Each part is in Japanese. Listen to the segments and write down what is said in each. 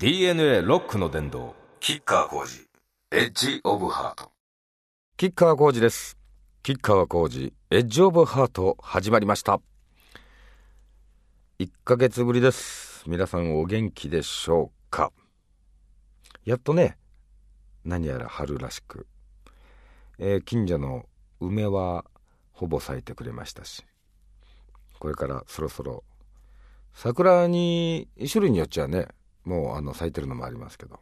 DNA ロックの殿堂キッカー工事エッジオブハート。キッカー工事です。キッカー工事エッジオブハート始まりました。1ヶ月ぶりです。皆さんお元気でしょうか？やっとね何やら春らしく、えー近所の梅はほぼ咲いてくれましたし。これからそろそろ桜に種類によっちゃねもうあの咲いてるのもありますけど。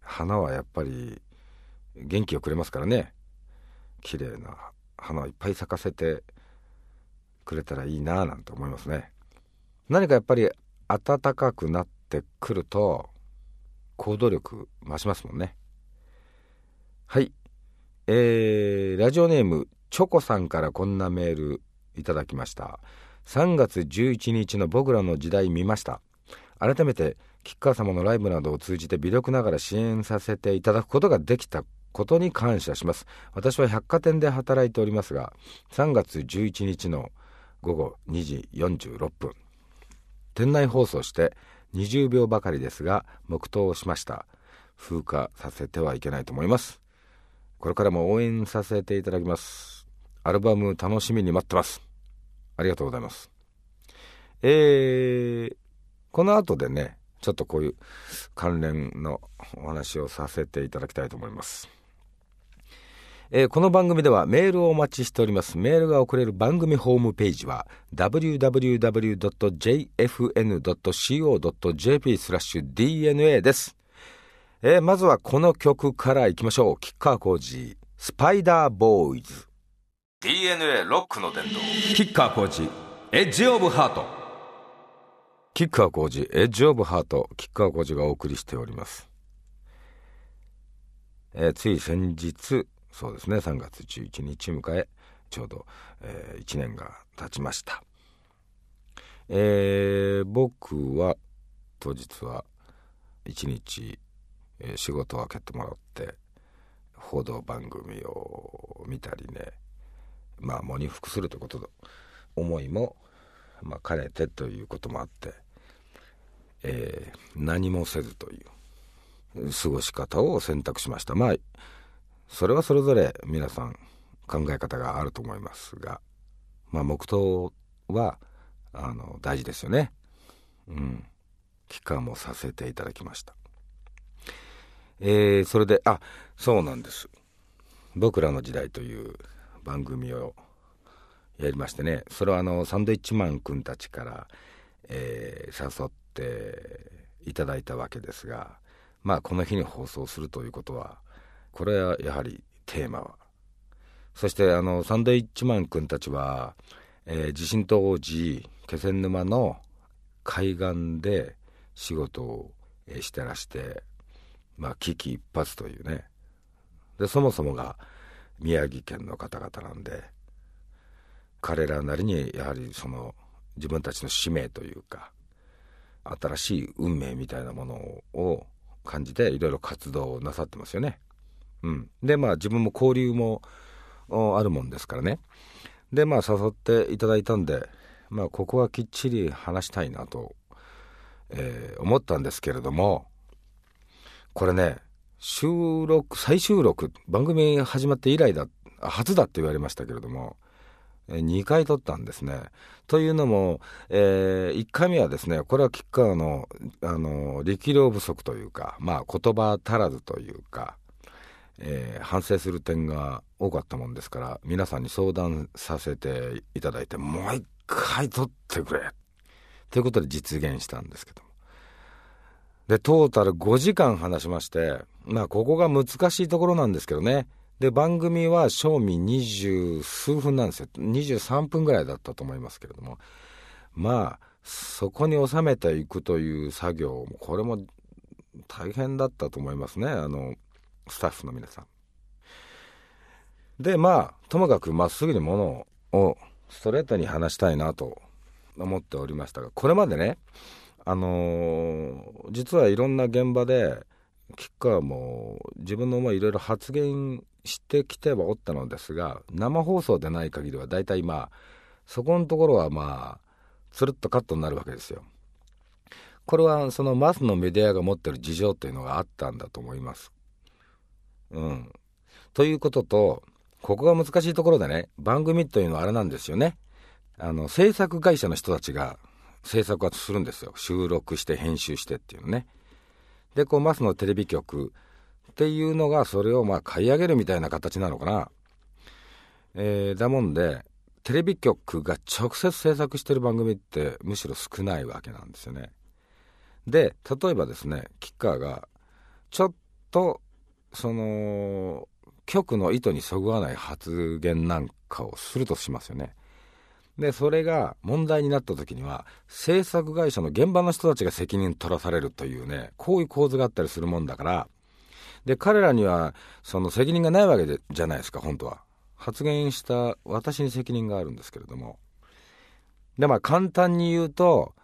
花はやっぱり元気をくれますからね。綺麗な花をいっぱい咲かせてくれたらいいなぁなんて思いますね。何かやっぱり暖かくなってくると行動力増しますもんね。はい。えー、ラジオネームチョコさんからこんなメールいただきました。3月11日の僕らの時代見ました。改めて吉川様のライブなどを通じて微力ながら支援させていただくことができたことに感謝します。私は百貨店で働いておりますが3月11日の午後2時46分店内放送して20秒ばかりですが黙祷をしました。風化させてはいけないと思います。これからも応援させていただきます。アルバム楽しみに待ってます。ありがとうございます。えー、この後でねちょっとこういう関連のお話をさせていただきたいと思いますえーこの番組ではメールをお待ちしております。メールが送れる番組ホームページは www.jfn.co.jp スラッシュ DNA です。えーまずはこの曲からいきましょう。吉川浩司、スパイダーボーイズ。DNA ロックの殿堂キッカー工事エッジオブハートキッカー工事、エッジオブハート、キッカー工事がお送りしております。えーつい先日、そうですね、3月11日迎え、ちょうど、え1年が経ちました。えー僕は当日は1日、えー仕事を開けてもらって、報道番組を見たりね、まあ、喪に服するということの思いも、まあ、兼ねてということもあって、えー何もせずという過ごし方を選択しました。まあそれはそれぞれ皆さん考え方があると思いますがまあ黙祷はあの大事ですよね。うん。期間もさせていただきました。えーそれであそうなんです「僕らの時代」という番組をやりましてね。それはあのサンドイッチマン君たちから、えー誘っていただいたわけですがまあこの日に放送するということはこれはやはりテーマは。そしてあのサンドイッチマン君たちは、えー地震当時気仙沼の海岸で仕事をしてらしてまあ危機一髪というね。でそもそもが宮城県の方々なんで彼らなりにやはりその自分たちの使命というか新しい運命みたいなものを感じていろいろ活動をなさってますよね。うん、でまあ自分も交流もあるもんですからねでまあ誘っていただいたんでまあここはきっちり話したいなと、えー思ったんですけれどもこれね収録再収録番組始まって以来だ初だって言われましたけれども2回撮ったんですね。というのも、え1回目はですねこれは吉川のあの力量不足というか、まあ、言葉足らずというか、えー反省する点が多かったもんですから皆さんに相談させていただいてもう一回撮ってくれ。ということで実現したんですけども。でトータル5時間話しましてまあここが難しいところなんですけどね。で番組は賞味二十数分なんですよ。23分ぐらいだったと思いますけれども。まあそこに収めていくという作業これも大変だったと思いますね。あのスタッフの皆さん。でまあともかくまっすぐにものをストレートに話したいなと思っておりましたがこれまでねあのー実はいろんな現場で吉川も自分の思いいろいろ発言してきてはおったのですが生放送でない限りは大体まあそこのところはまあつるっとカットになるわけですよ。これはそのマスのメディアが持ってる事情っていうのがあったんだと思います。うん。ということと、ここが難しいところでね、番組というのはあれなんですよね。あの、制作会社の人たちが制作はするんですよ。収録して編集してっていうのね。で、こう、マスのテレビ局っていうのが、それをまあ買い上げるみたいな形なのかな。えー、だもんで、テレビ局が直接制作してる番組ってむしろ少ないわけなんですよね。で、例えばですね、キッカーが、ちょっと、その、局の意図にそぐわない発言なんかをするとしますよね。で、それが問題になった時には、制作会社の現場の人たちが責任取らされるというね、こういう構図があったりするもんだから、で、彼らには、その責任がないわけじゃないですか、本当は。発言した私に責任があるんですけれども。で、まあ簡単に言うと、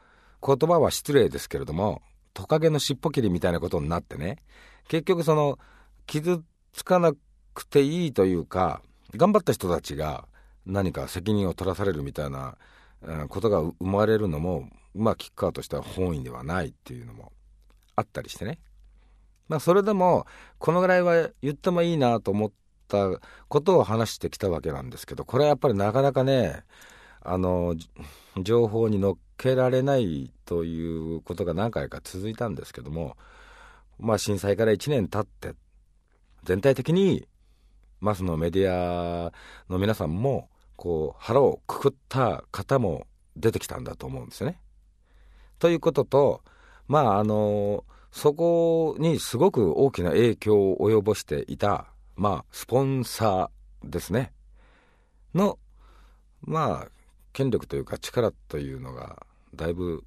言葉は失礼ですけれども、トカゲの尻尾切りみたいなことになってね、結局その、傷つかなくていいというか、頑張った人たちが何か責任を取らされるみたいな、ことが生まれるのも、まあ、キッカーとしては本意ではないっていうのもあったりしてね。まあ、それでも、このぐらいは言ってもいいなと思ったことを話してきたわけなんですけど、これはやっぱりなかなかね、あの、情報に乗っけられないということが何回か続いたんですけども、まあ震災から1年経って、全体的にマスのメディアの皆さんも、こう、腹をくくった方も出てきたんだと思うんですよね。ということと、まあ、あの、そこにすごく大きな影響を及ぼしていた、まあ、スポンサーですね。の、まあ、権力というか力というのが、だいぶ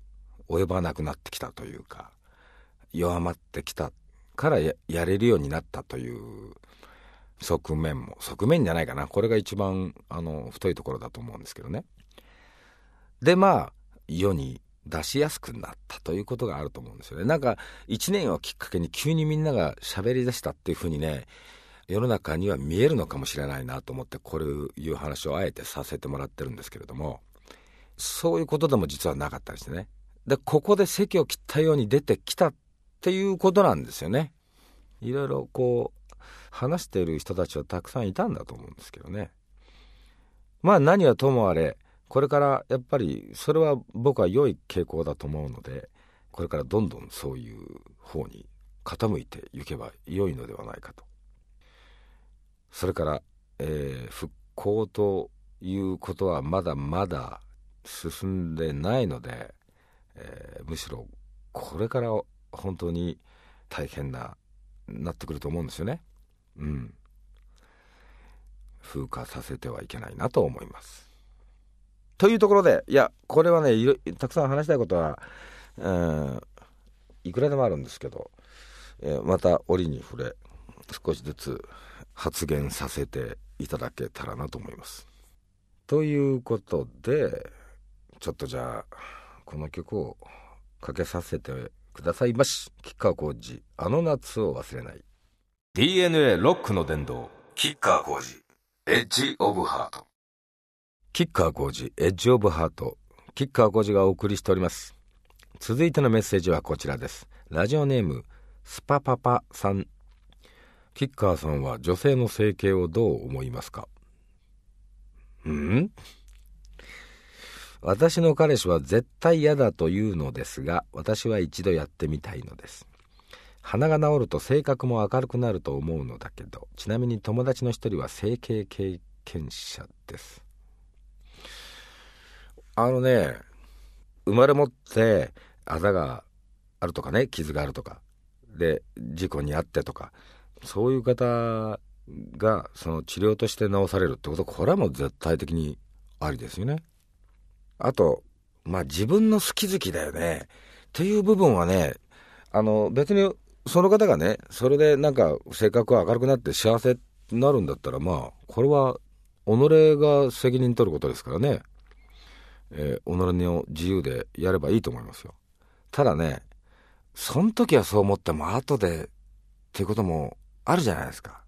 及ばなくなってきたというか、弱まってきたからやれるようになったという側面も側面じゃないかな。これが一番あの太いところだと思うんですけどね。でまあ世に出しやすくなったということがあると思うんですよね。なんか1年をきっかけに急にみんなが喋り出したっていうふうにね世の中には見えるのかもしれないなと思ってこれいう話をあえてさせてもらってるんですけれどもそういうことでも実はなかったりしてね。でここで席を切ったように出てきたっていうことなんですよね。いろいろこう話してる人たちはたくさんいたんだと思うんですけどね。まあ何はともあれ、これからやっぱりそれは僕は良い傾向だと思うので、これからどんどんそういう方に傾いていけば良いのではないかと。それから、えー、復興ということはまだまだ進んでないので、えー、むしろこれから本当に大変ななってくると思うんですよね。うん、風化させてはいけないなと思います。というところでいやこれはねたくさん話したいことは、えー、いくらでもあるんですけど、えー、また折に触れ少しずつ発言させていただけたらなと思います。ということでちょっとじゃあこの曲をかけさせてくださいまし吉川浩司あの夏を忘れない DNA ロックの殿堂、キッカー工事、エッジオブハート。キッカー工事、エッジオブハート。キッカー工事がお送りしております。続いてのメッセージはこちらです。ラジオネーム、スパパパさん。キッカーさんは女性の整形をどう思いますか？ん？私の彼氏は絶対嫌だというのですが、私は一度やってみたいのです。鼻が治ると性格も明るくなると思うのだけどちなみに友達の一人は整形経験者です。あのね生まれ持ってあざがあるとかね傷があるとかで事故に遭ってとかそういう方がその治療として治されるってことこれはもう絶対的にありですよね。あとまあ自分の好き好きだよね。っていう部分はねあの別にその方がね、それでなんか性格が明るくなって幸せになるんだったら、まあ、これは己が責任取ることですからね、えー、己の自由でやればいいと思いますよ。ただね、その時はそう思っても後でっていうこともあるじゃないですか。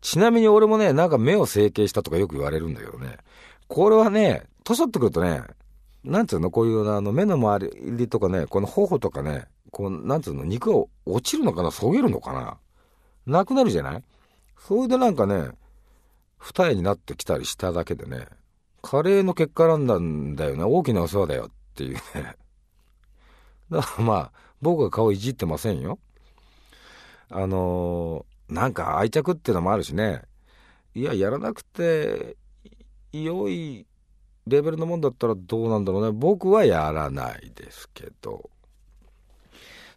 ちなみに俺もね、なんか目を整形したとかよく言われるんだけどね、これはね、年取ってくるとね、なんつうのこういうあの目の周りとかねこの頬とかねこうなんつうの肉が落ちるのかなそげるのかな。なくなるじゃない？それでなんかね二重になってきたりしただけでねカレーの結果なんだんだよね。大きなお世話だよっていうね。だからまあ僕は顔いじってませんよ。あのー、なんか愛着っていうのもあるしね。いややらなくて良いレベルのもんだったらどうなんだろうね。僕はやらないですけど。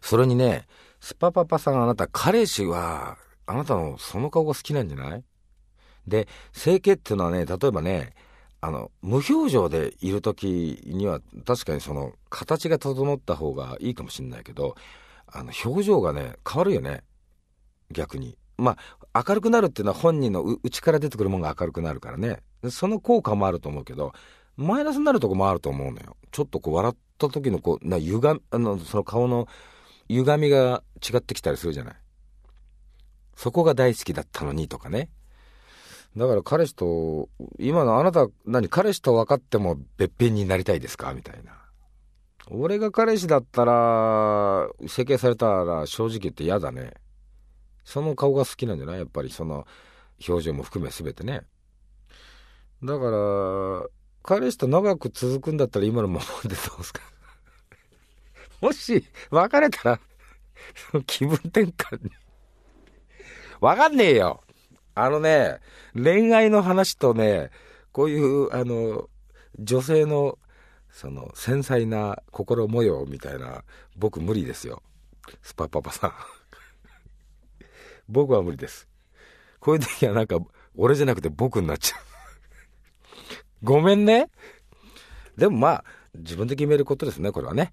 それにねスパパパさんあなた彼氏はあなたのその顔が好きなんじゃない？で整形っていうのはね例えばねあの無表情でいる時には確かにその形が整った方がいいかもしれないけどあの表情がね変わるよね。逆に。まあ明るくなるっていうのは本人の内から出てくるものが明るくなるからね。その効果もあると思うけどマイナスになるとこもあると思うのよ。ちょっとこう笑った時のこうな歪あのその顔の歪みが違ってきたりするじゃない。そこが大好きだったのにとかね。だから彼氏と今のあなた何彼氏と分かっても別編になりたいですかみたいな。俺が彼氏だったら整形されたら正直言って嫌だね。その顔が好きなんじゃない？やっぱりその表情も含め全てね。だから彼氏と長く続くんだったら今のままでどうですか？もし別れたら気分転換に。わかんねえよ。あのね恋愛の話とねこういうあの女性のその繊細な心模様みたいな僕無理ですよ。スパパパさん。僕は無理です。こういう時はなんか俺じゃなくて僕になっちゃう。ごめんね。でもまあ、自分で決めることですね、これはね。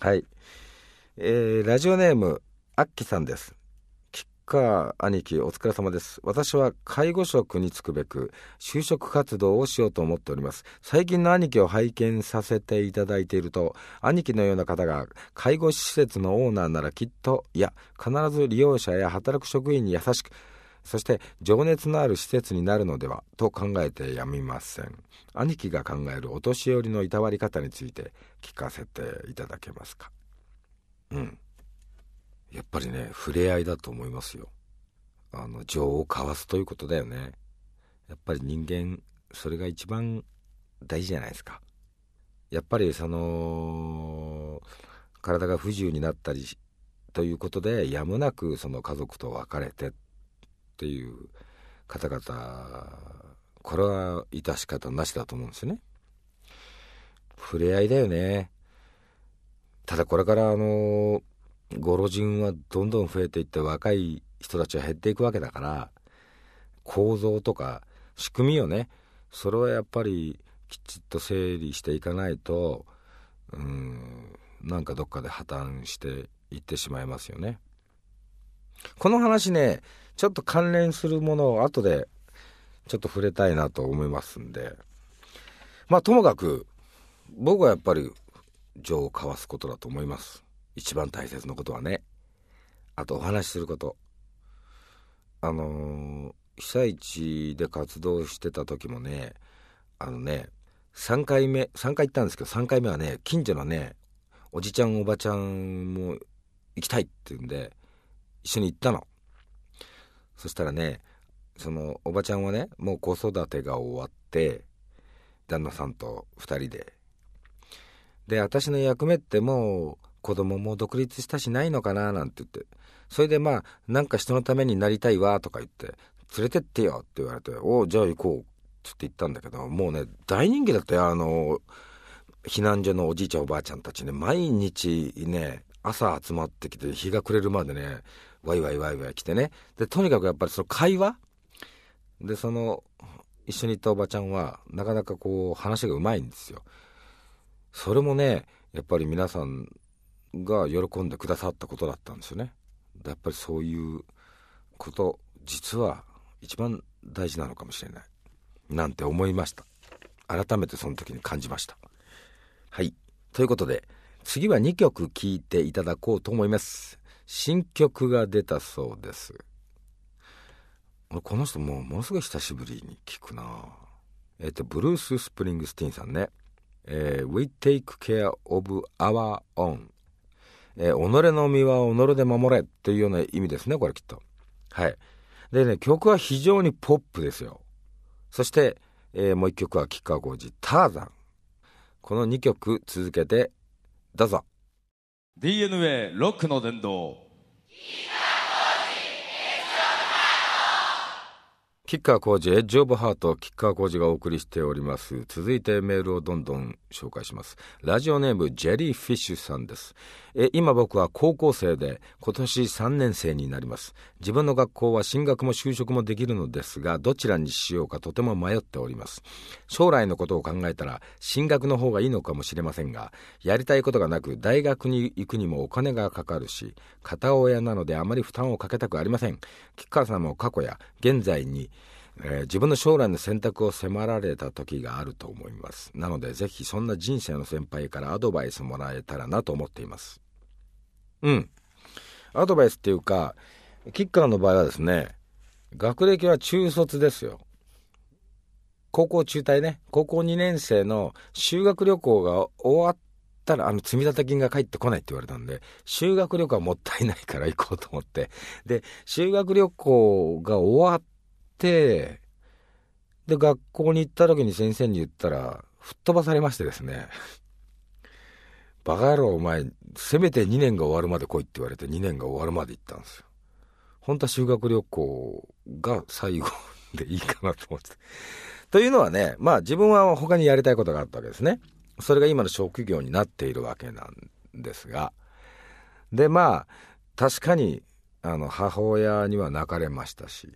はい。えー、ラジオネーム、アッキさんです。キッカー兄貴、お疲れ様です。私は介護職に就くべく、就職活動をしようと思っております。最近の兄貴を拝見させていただいていると、兄貴のような方が介護施設のオーナーならきっと、いや、必ず利用者や働く職員に優しく、そして情熱のある施設になるのではと考えてやみません。兄貴が考えるお年寄りのいたわり方について聞かせていただけますか。うん。やっぱりね触れ合いだと思いますよ。あの情を交わすということだよね。やっぱり人間それが一番大事じゃないですか。やっぱりその体が不自由になったりということでやむなくその家族と別れてっていう方々これは致し方なしだと思うんですね。触れ合いだよね。ただこれからあのご老人はどんどん増えていって若い人たちは減っていくわけだから構造とか仕組みよね。それはやっぱりきちっと整理していかないとうんなんかどっかで破綻していってしまいますよね。この話ねちょっと関連するものを後でちょっと触れたいなと思いますんで。まあともかく僕はやっぱり情を交わすことだと思います。一番大切なことはね。あとお話しすること。あのー、被災地で活動してた時もねあのね3回目3回行ったんですけど3回目はね近所のねおじちゃんおばちゃんも行きたいって言うんで一緒に行ったの。そしたらねそのおばちゃんはねもう子育てが終わって旦那さんと2人で。で私の役目ってもう子供も独立したしないのかななんて言って。それでまあなんか人のためになりたいわとか言って。連れてってよって言われて。おじゃあ行こうっつって言ったんだけどもうね大人気だったよあの避難所のおじいちゃんおばあちゃんたちね。毎日ね朝集まってきて日が暮れるまでねワイワイワイワイ来てね。でとにかくやっぱりその会話？でその一緒に行ったおばちゃんはなかなかこう話がうまいんですよ。それもねやっぱり皆さんが喜んでくださったことだったんですよね。やっぱりそういうこと実は一番大事なのかもしれない。なんて思いました。改めてその時に感じました。はい。ということで次は2曲聴いていただこうと思います。新曲が出たそうです。この人もうものすごい久しぶりに聞くな。えっ、とブルース・スプリングスティンさんね。えー、We take care of our own、えー、己の身は己で守れっていうような意味ですねこれきっと。はい。でね曲は非常にポップですよ。そして、えー、もう一曲は吉川晃司「ターザン」この2曲続けてどうぞ。DNA ロックの殿堂キッカー工事エッジオブハートキッカー工事がお送りしております。続いてメールをどんどん紹介します。ラジオネームジェリーフィッシュさんです。え今僕は高校生で今年3年生になります。自分の学校は進学も就職もできるのですがどちらにしようかとても迷っております。将来のことを考えたら進学の方がいいのかもしれませんがやりたいことがなく大学に行くにもお金がかかるし片親なのであまり負担をかけたくありません。吉川さんも過去や現在にえー、自分の将来の選択を迫られた時があると思います。なのでぜひそんな人生の先輩からアドバイスもらえたらなと思っています。うん。アドバイスっていうかキッカーの場合はですね学歴は中卒ですよ。高校中退ね。高校2年生の修学旅行が終わったらあの積立金が返ってこないって言われたんで修学旅行はもったいないから行こうと思って。で修学旅行が終わって、で、学校に行った時に先生に言ったら、吹っ飛ばされましてですね。バカ野郎お前、せめて2年が終わるまで来いって言われて2年が終わるまで行ったんですよ。本当は修学旅行が最後でいいかなと思って。というのはね、まあ自分は他にやりたいことがあったわけですね。それが今の職業になっているわけなんですが。で、まあ、確かに、あの、母親には泣かれましたし、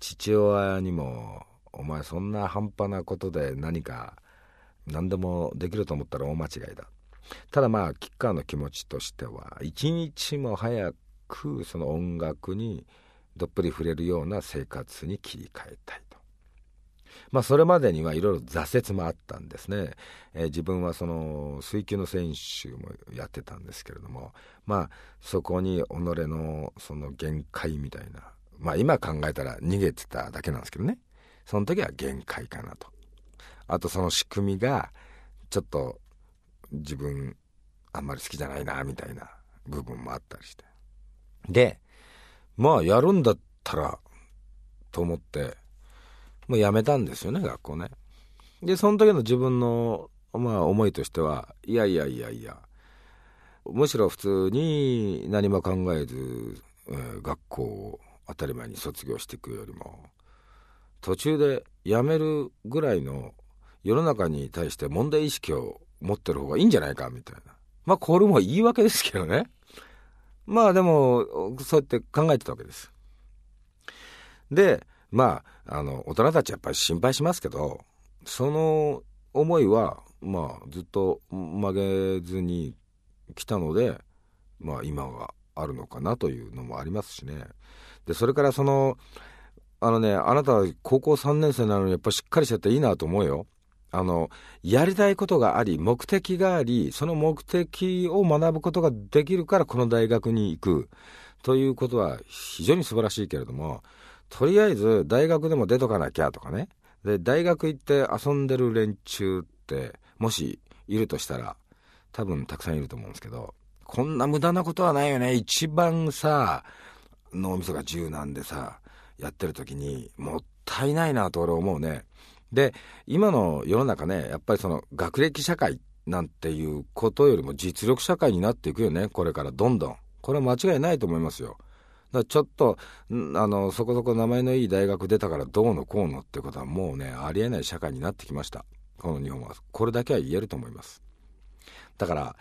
父親にも「お前そんな半端なことで何か何でもできると思ったら大間違いだ」ただまあ吉川の気持ちとしては一日も早くその音楽にどっぷり触れるような生活に切り替えたいと。まあそれまでにはいろいろ挫折もあったんですね、えー、自分はその水球の選手もやってたんですけれどもまあそこに己のその限界みたいなまあ今考えたら逃げてただけなんですけどね。その時は限界かなと。あとその仕組みが、ちょっと自分あんまり好きじゃないな、みたいな部分もあったりして。で、まあやるんだったら、と思って、もうやめたんですよね、学校ね。で、その時の自分の、まあ思いとしては、いやいやいやいや、むしろ普通に何も考えず、えー、学校を当たり前に卒業していくよりも途中で辞めるぐらいの世の中に対して問題意識を持ってる方がいいんじゃないかみたいな。まあこれも言い訳ですけどね。まあでもそうやって考えてたわけです。でまああの大人たちやっぱり心配しますけどその思いはまあずっと曲げずに来たのでまあ今があるのかなというのもありますしね。で、それからその、あのね、あなたは高校3年生なのにやっぱしっかりしてていいなと思うよ。あの、やりたいことがあり、目的があり、その目的を学ぶことができるからこの大学に行くということは非常に素晴らしいけれども、とりあえず大学でも出とかなきゃとかね。で、大学行って遊んでる連中って、もしいるとしたら、多分たくさんいると思うんですけど、こんな無駄なことはないよね。一番さ、脳みそが柔軟でさやってる時にもったいないなと俺思うね。で今の世の中ねやっぱりその学歴社会なんていうことよりも実力社会になっていくよねこれからどんどん。これは間違いないと思いますよ。だからちょっとあのそこそこ名前のいい大学出たからどうのこうのってことはもうねありえない社会になってきました。この日本は。これだけは言えると思います。だから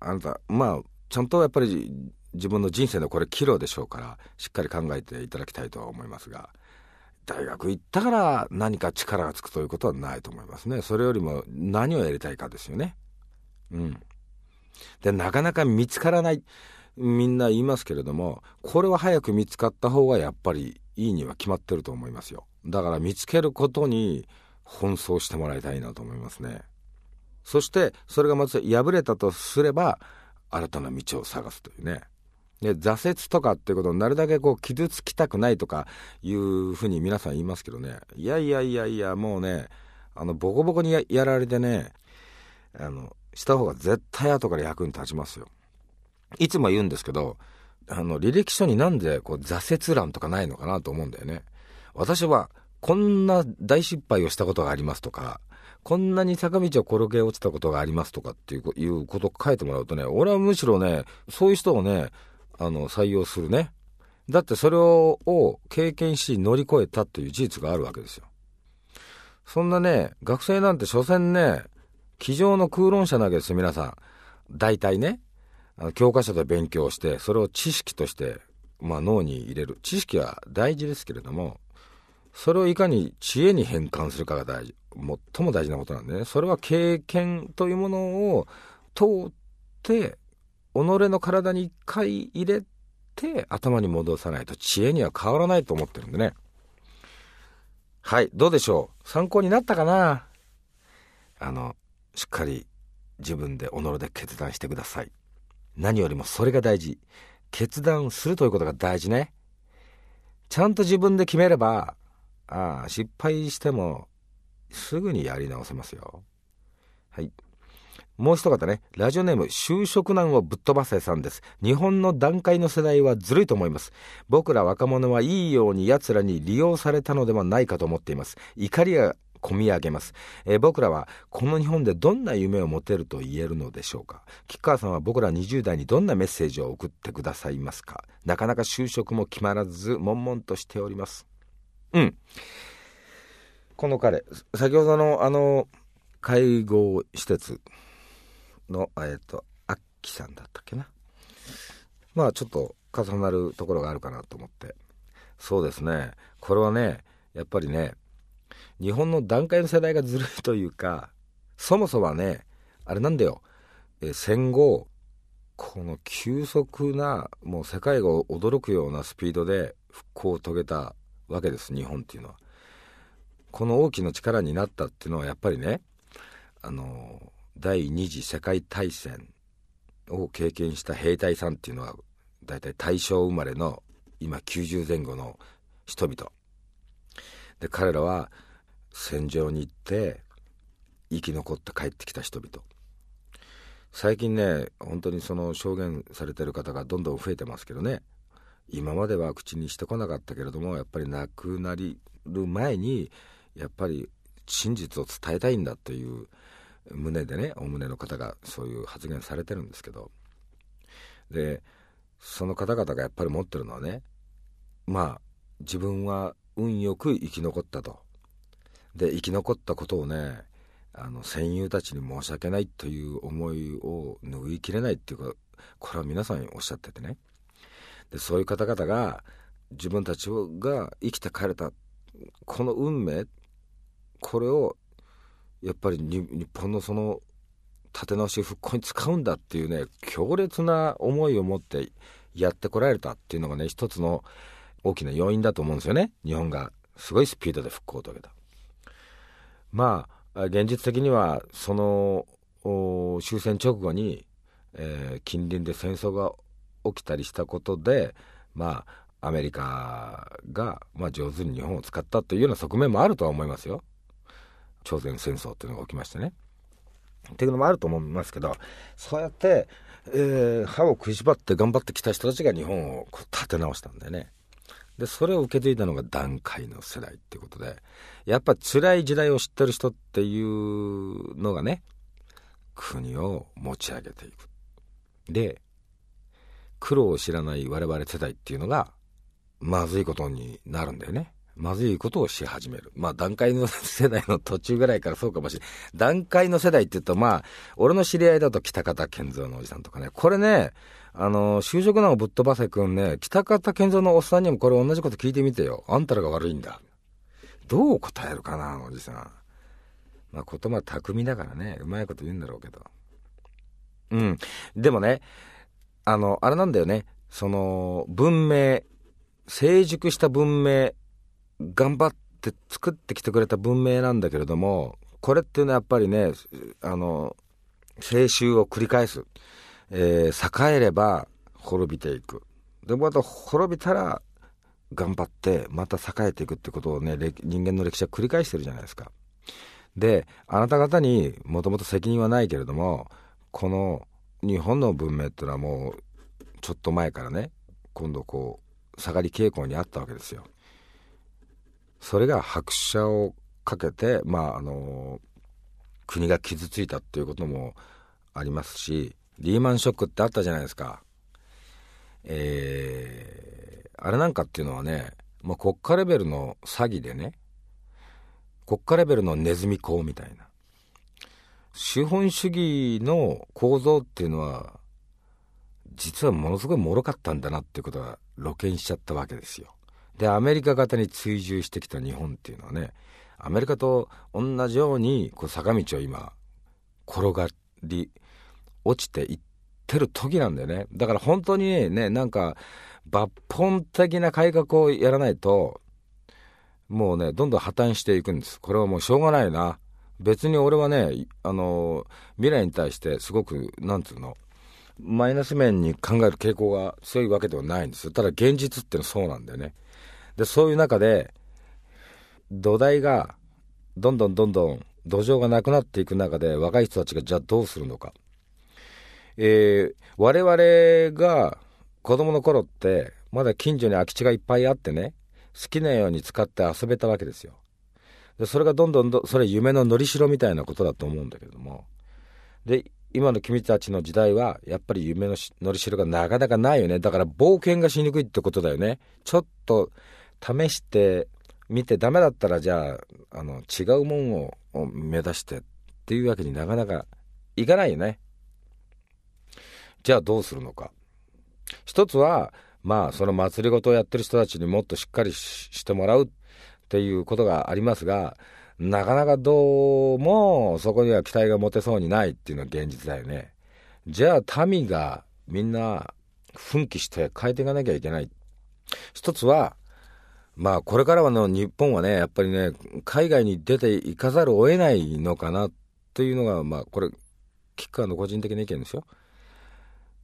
あなたまあちゃんとやっぱり自分の人生のこれ岐路でしょうからしっかり考えていただきたいとは思いますが大学行ったから何か力がつくということはないと思いますね。それよりも何をやりたいかですよね。うん。でなかなか見つからないみんな言いますけれどもこれは早く見つかった方がやっぱりいいには決まってると思いますよ。だから見つけることに奔走してもらいたいなと思いますね。そしてそれがまず破れたとすれば新たな道を探すというね。で挫折とかっていうことをなるだけこう傷つきたくないとかいうふうに皆さん言いますけどね。いやいやいやいやもうねあのボコボコにやられてねあのした方が絶対後から役に立ちますよ。いつも言うんですけどあの履歴書になんでこう挫折欄とかないのかなと思うんだよね。私はこんな大失敗をしたことがありますとかこんなに坂道を転げ落ちたことがありますとかっていういうことを書いてもらうとね俺はむしろねそういう人をねあの採用するね。だってそれを経験し乗り越えたっていう事実があるわけですよ。そんなね学生なんて所詮ね机上の空論者なわけですよ皆さん。大体ね教科書で勉強してそれを知識として、まあ、脳に入れる。知識は大事ですけれどもそれをいかに知恵に変換するかが大事。最も大事なことなんでね。それは経験というものを通って己の体に一回入れて頭に戻さないと知恵には変わらないと思ってるんでね。はいどうでしょう？参考になったかな？あのしっかり自分で己で決断してください。何よりもそれが大事。決断するということが大事ね。ちゃんと自分で決めればああ失敗してもすぐにやり直せますよ。はい。もう一方ね、ラジオネーム、就職難をぶっ飛ばせさんです。日本の段階の世代はずるいと思います。僕ら若者はいいように奴らに利用されたのではないかと思っています。怒りが込み上げます、え、僕らはこの日本でどんな夢を持てると言えるのでしょうか吉川さんは僕ら20代にどんなメッセージを送ってくださいますかなかなか就職も決まらず悶々としておりますうんこの彼先ほどのあの介護施設のえっ、とアッキさんだったっけな。まあちょっと重なるところがあるかなと思って。そうですね。これはねやっぱりね日本の段階の世代がずるいというかそもそもはねあれなんだよ、え戦後この急速なもう世界が驚くようなスピードで復興を遂げたわけです日本っていうのは。この大きな力になったっていうのはやっぱりねあの第二次世界大戦を経験した兵隊さんっていうのは大体大正生まれの今90前後の人々。で彼らは戦場に行って生き残って帰ってきた人々。最近ね本当にその証言されてる方がどんどん増えてますけどね。今までは口にしてこなかったけれどもやっぱり亡くなる前にやっぱり真実を伝えたいんだという胸でねお胸の方がそういう発言されてるんですけど。でその方々がやっぱり持ってるのはねまあ自分は運よく生き残ったと。で生き残ったことをねあの戦友たちに申し訳ないという思いを拭いきれないっていうかこれは皆さんおっしゃっててね。でそういう方々が自分たちが生きて帰れたこの運命これをやっぱり日本のその立て直し復興に使うんだっていうね強烈な思いを持ってやってこられたっていうのがね一つの大きな要因だと思うんですよね日本がすごいスピードで復興を遂げた。まあ現実的にはその終戦直後に、えー、近隣で戦争が起きたりしたことでまあアメリカが、まあ、上手に日本を使ったというような側面もあるとは思いますよ朝鮮戦争っていうのが起きましてね。っていうのもあると思いますけどそうやって、えー、歯を食いしばって頑張ってきた人たちが日本を立て直したんだよね。でそれを受け継いだのが段階の世代っていうことでやっぱ辛い時代を知ってる人っていうのがね国を持ち上げていく。で苦労を知らない我々世代っていうのがまずいことになるんだよね。まずいことをし始める。まあ段階の世代の途中ぐらいからそうかもしれない。段階の世代って言うとまあ、俺の知り合いだと北方健三のおじさんとかね。これね、あの、就職難をぶっ飛ばせくんね、北方健三のおっさんにもこれ同じこと聞いてみてよ。あんたらが悪いんだ。どう答えるかな、おじさん。まあ言葉巧みだからね、うまいこと言うんだろうけど。うん。でもね、あの、あれなんだよね。その、文明、成熟した文明、頑張って作ってきてくれた文明なんだけれども、これっていうのはやっぱりね、あの、青春を繰り返す。えー、栄えれば滅びていくでもまた滅びたら頑張ってまた栄えていくってことをね人間の歴史は繰り返してるじゃないですかであなた方にもともと責任はないけれどもこの日本の文明っていうのはもうちょっと前からね今度こう下がり傾向にあったわけですよ。それが拍車をかけてまああの国が傷ついたっていうこともありますしリーマンショックってあったじゃないですか。えー、あれなんかっていうのはね、まあ、国家レベルの詐欺でね国家レベルのネズミ講みたいな資本主義の構造っていうのは実はものすごい脆かったんだなっていうことが露見しちゃったわけですよ。でアメリカ型に追従してきた日本っていうのはねアメリカと同じようにこう坂道を今転がり落ちていってる時なんだよね。だから本当にねなんか抜本的な改革をやらないともうねどんどん破綻していくんです。これはもうしょうがないな。別に俺はねあの未来に対してすごくなんつうのマイナス面に考える傾向が強いわけではないんです。ただ現実ってのはそうなんだよね。でそういう中で土台がどんどんどんどん土壌がなくなっていく中で若い人たちがじゃあどうするのか、えー、我々が子供の頃ってまだ近所に空き地がいっぱいあってね好きなように使って遊べたわけですよ。でそれがどんどんどそれ夢ののりしろみたいなことだと思うんだけども。で今の君たちの時代はやっぱり夢ののりしろがなかなかないよね。だから冒険がしにくいってことだよね。ちょっと試してみてダメだったらじゃああの違うもんを目指してっていうわけになかなかいかないよね。じゃあどうするのか。一つはまあその祭りごとをやってる人たちにもっとしっかりしてもらうっていうことがありますがなかなかどうもそこには期待が持てそうにないっていうのが現実だよね。じゃあ民がみんな奮起して変えていかなきゃいけない。一つはまあこれからはの日本はねやっぱりね海外に出ていかざるを得ないのかなっていうのがまあこれキッカーの個人的な意見ですよ。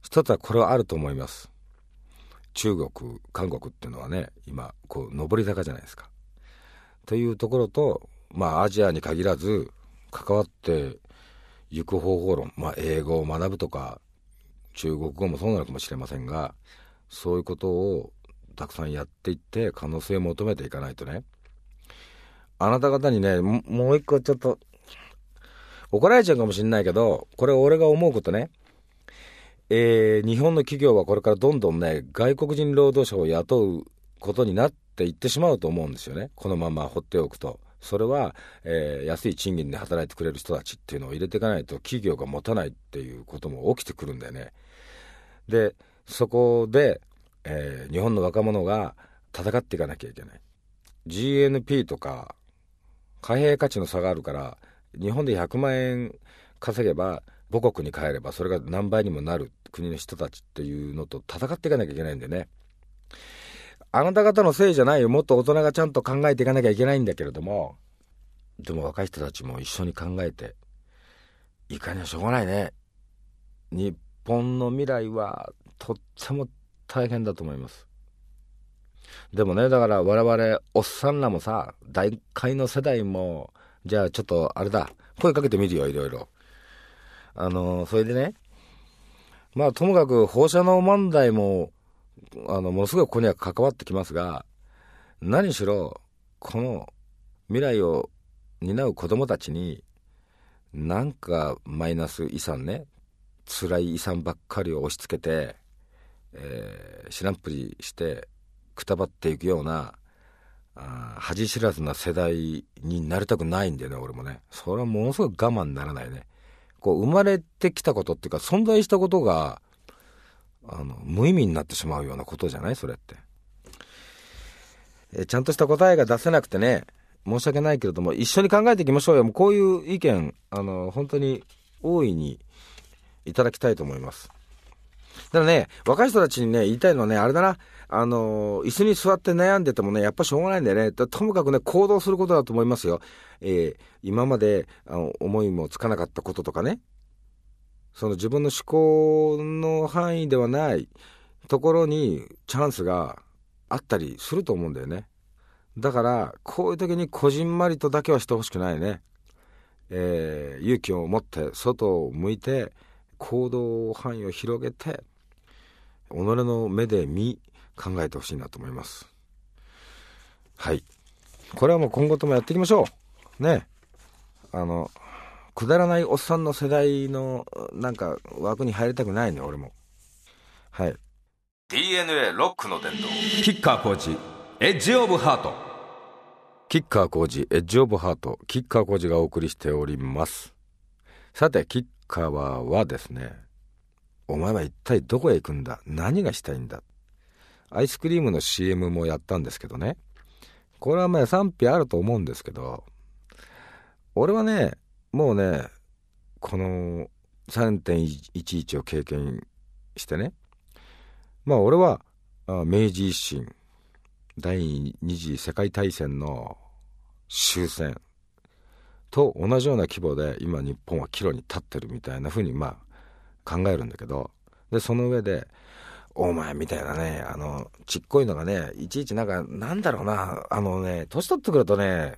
一つはこれはあると思います。中国韓国っていうのはね今こう上り坂じゃないですか。というところとまあアジアに限らず関わって行く方法論まあ英語を学ぶとか中国語もそうなのかもしれませんがそういうことをたくさんやっていって可能性を求めていかないとねあなた方にねもう一個ちょっと怒られちゃうかもしれないけどこれ俺が思うことねえー、日本の企業はこれからどんどんね外国人労働者を雇うことになっていってしまうと思うんですよねこのまま放っておくと。それは、えー、安い賃金で働いてくれる人たちっていうのを入れていかないと企業が持たないっていうことも起きてくるんだよね。でそこで、えー、日本の若者が戦っていかなきゃいけない。GNP とか貨幣価値の差があるから日本で100万円稼げば母国に帰ればそれが何倍にもなる国の人たちっていうのと戦っていかなきゃいけないんでね。あなた方のせいじゃないよ。もっと大人がちゃんと考えていかなきゃいけないんだけれどもでも若い人たちも一緒に考えていかにはしょうがないね。日本の未来はとっても大変だと思います。でもねだから我々おっさんらもさ大会の世代もじゃあちょっとあれだ声かけてみるよいろいろ。あのそれでねまあともかく放射能問題もあのものすごいここには関わってきますが何しろこの未来を担う子供たちになんかマイナス遺産ね辛い遺産ばっかりを押し付けて、えー、知らんぷりしてくたばっていくようなあ恥知らずな世代になりたくないんだよね俺もね。それはものすごい我慢ならないね。こう生まれてきたことっていうか存在したことがあの無意味になってしまうようなことじゃない？それって。えちゃんとした答えが出せなくてね。申し訳ないけれども一緒に考えていきましょうよ。もうこういう意見あの本当に大いにいただきたいと思います。だからね、若い人たちにね、言いたいのはね、あれだな、あの、椅子に座って悩んでてもね、やっぱしょうがないんだよね。ともかくね、行動することだと思いますよ。えー、今まであの思いもつかなかったこととかね、その自分の思考の範囲ではないところにチャンスがあったりすると思うんだよね。だから、こういう時にこじんまりとだけはしてほしくないね。えー、勇気を持って外を向いて行動範囲を広げて己の目で見考えてほしいなと思います。はい。これはもう今後ともやっていきましょう。ね。あのくだらないおっさんの世代のなんか枠に入りたくないね俺も。はい。DNA ロックの伝道。キッカーコーチエッジオブハート。キッカー工事エッジオブハートキッカー工事がお送りしております。さてキッカーはですねお前は一体どこへ行くんだ？何がしたいんだ？アイスクリームの CM もやったんですけどね。これはまあ賛否あると思うんですけど俺はねもうねこの3.11を経験してねまあ俺は明治維新第二次世界大戦の終戦と同じような規模で今日本は岐路に立ってるみたいなふうにまあ考えるんだけどでその上でお前みたいなねあのちっこいのがねいちいちなんかなんだろうなあのね年取ってくるとね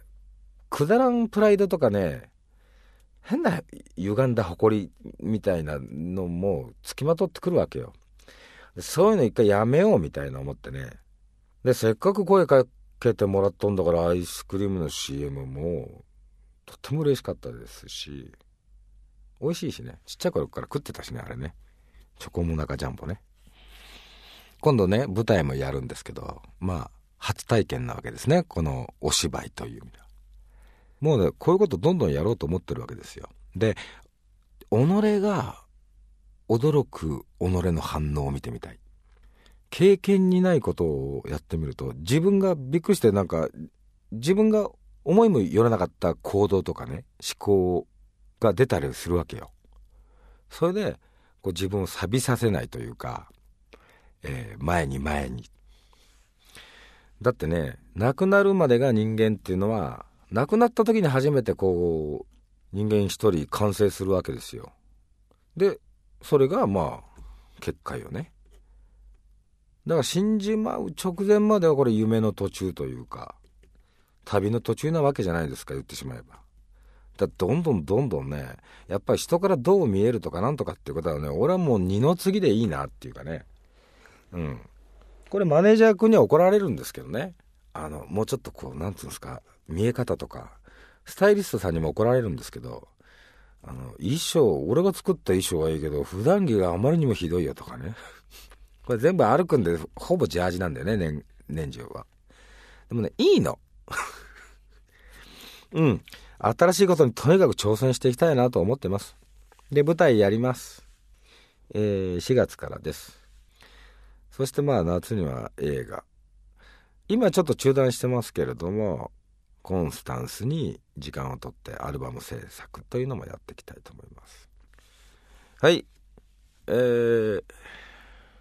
くだらんプライドとかね変な歪んだ誇りみたいなのもつきまとってくるわけよ。そういうの一回やめようみたいな思ってね。でせっかく声かけてもらったんだからアイスクリームの CM もとっても嬉しかったですし美味しいしねちっちゃい頃から食ってたしねあれね。チョコモナカジャンボね。今度ね舞台もやるんですけどまあ初体験なわけですね。このお芝居という意味では。もうねこういうことどんどんやろうと思ってるわけですよ。で己が驚く己の反応を見てみたい。経験にないことをやってみると自分がびっくりしてなんか自分が思いもよらなかった行動とかね思考が出たりするわけよ。それでこう自分を錆びさせないというか、えー、前に前に。だってね亡くなるまでが人間っていうのは亡くなった時に初めてこう人間一人完成するわけですよ。でそれがまあ結果よね。だから死んじまう直前まではこれ夢の途中というか旅の途中なわけじゃないですか言ってしまえば。だどんどんどんどんねやっぱり人からどう見えるとかなんとかっていうことはね俺はもう二の次でいいなっていうかね。うん。これマネージャー君には怒られるんですけどね。あのもうちょっとこうなんつうんですか見え方とかスタイリストさんにも怒られるんですけどあの衣装俺が作った衣装はいいけど普段着があまりにもひどいよとかね。これ全部歩くんで、ほぼジャージなんだよね、年、年中は。でもね、いいの。うん。新しいことにとにかく挑戦していきたいなと思ってます。で、舞台やります。えー、4月からです。そしてまあ夏には映画。今ちょっと中断してますけれども、コンスタンスに時間をとってアルバム制作というのもやっていきたいと思います。はい。えー、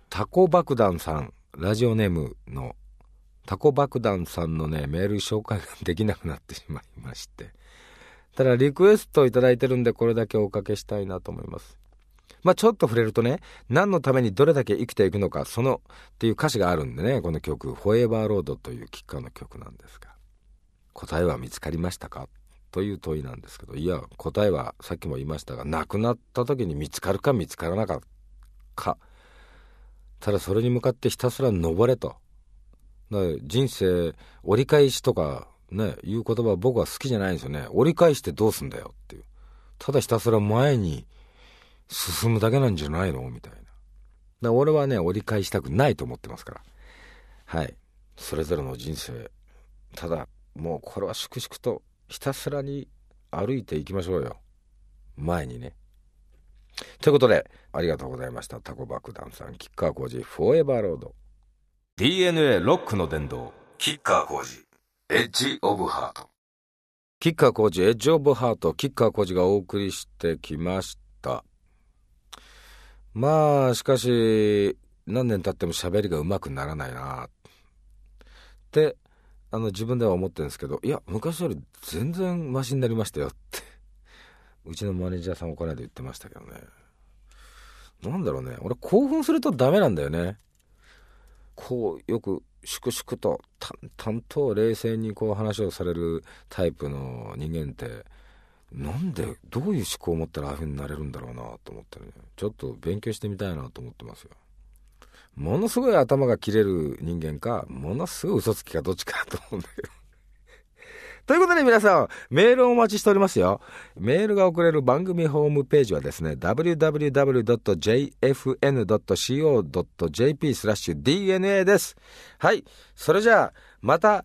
タコ爆弾さん、ラジオネームのタコ爆弾さんのね、メール紹介ができなくなってしまいまして。ただ、リクエストいただいてるんで、これだけおかけしたいなと思います。まあ、ちょっと触れるとね、何のためにどれだけ生きていくのか、その、っていう歌詞があるんでね、この曲、フォーエバーロードというキッカーの曲なんですが、答えは見つかりましたか？という問いなんですけど、いや、答えはさっきも言いましたが、亡くなった時に見つかるか見つからなかったか、ただそれに向かってひたすら登れと。人生折り返しとかね、いう言葉僕は好きじゃないんですよね。折り返してどうすんだよっていう。ただひたすら前に進むだけなんじゃないのみたいな。だ俺はね、折り返したくないと思ってますから。はい。それぞれの人生。ただ、もうこれは粛々とひたすらに歩いていきましょうよ。前にね。ということで、ありがとうございました。タコ爆弾さん、キッカー工事、フォーエバーロード。DNA ロックの殿堂、キッカー工事、エッジオブハート。キッカー工事、エッジオブハート、キッカー工事がお送りしてきました。まあ、しかし、何年経っても喋りが上手くならないなって、あの、自分では思ってるんですけど、いや、昔より全然マシになりましたよって。うちのマネージャーさんもこの間言ってましたけどね。なんだろうね。俺興奮するとダメなんだよね。こう、よく粛々と淡々と冷静にこう話をされるタイプの人間って、なんでどういう思考を持ったらああいうふうになれるんだろうなと思ってね。ちょっと勉強してみたいなと思ってますよ。ものすごい頭が切れる人間かものすごい嘘つきかどっちかと思うんだけど。ということで皆さん、メールをお待ちしておりますよ。メールが送れる番組ホームページはですね、www.jfn.co.jp スラッシュ DNA です。はい。それじゃあ、また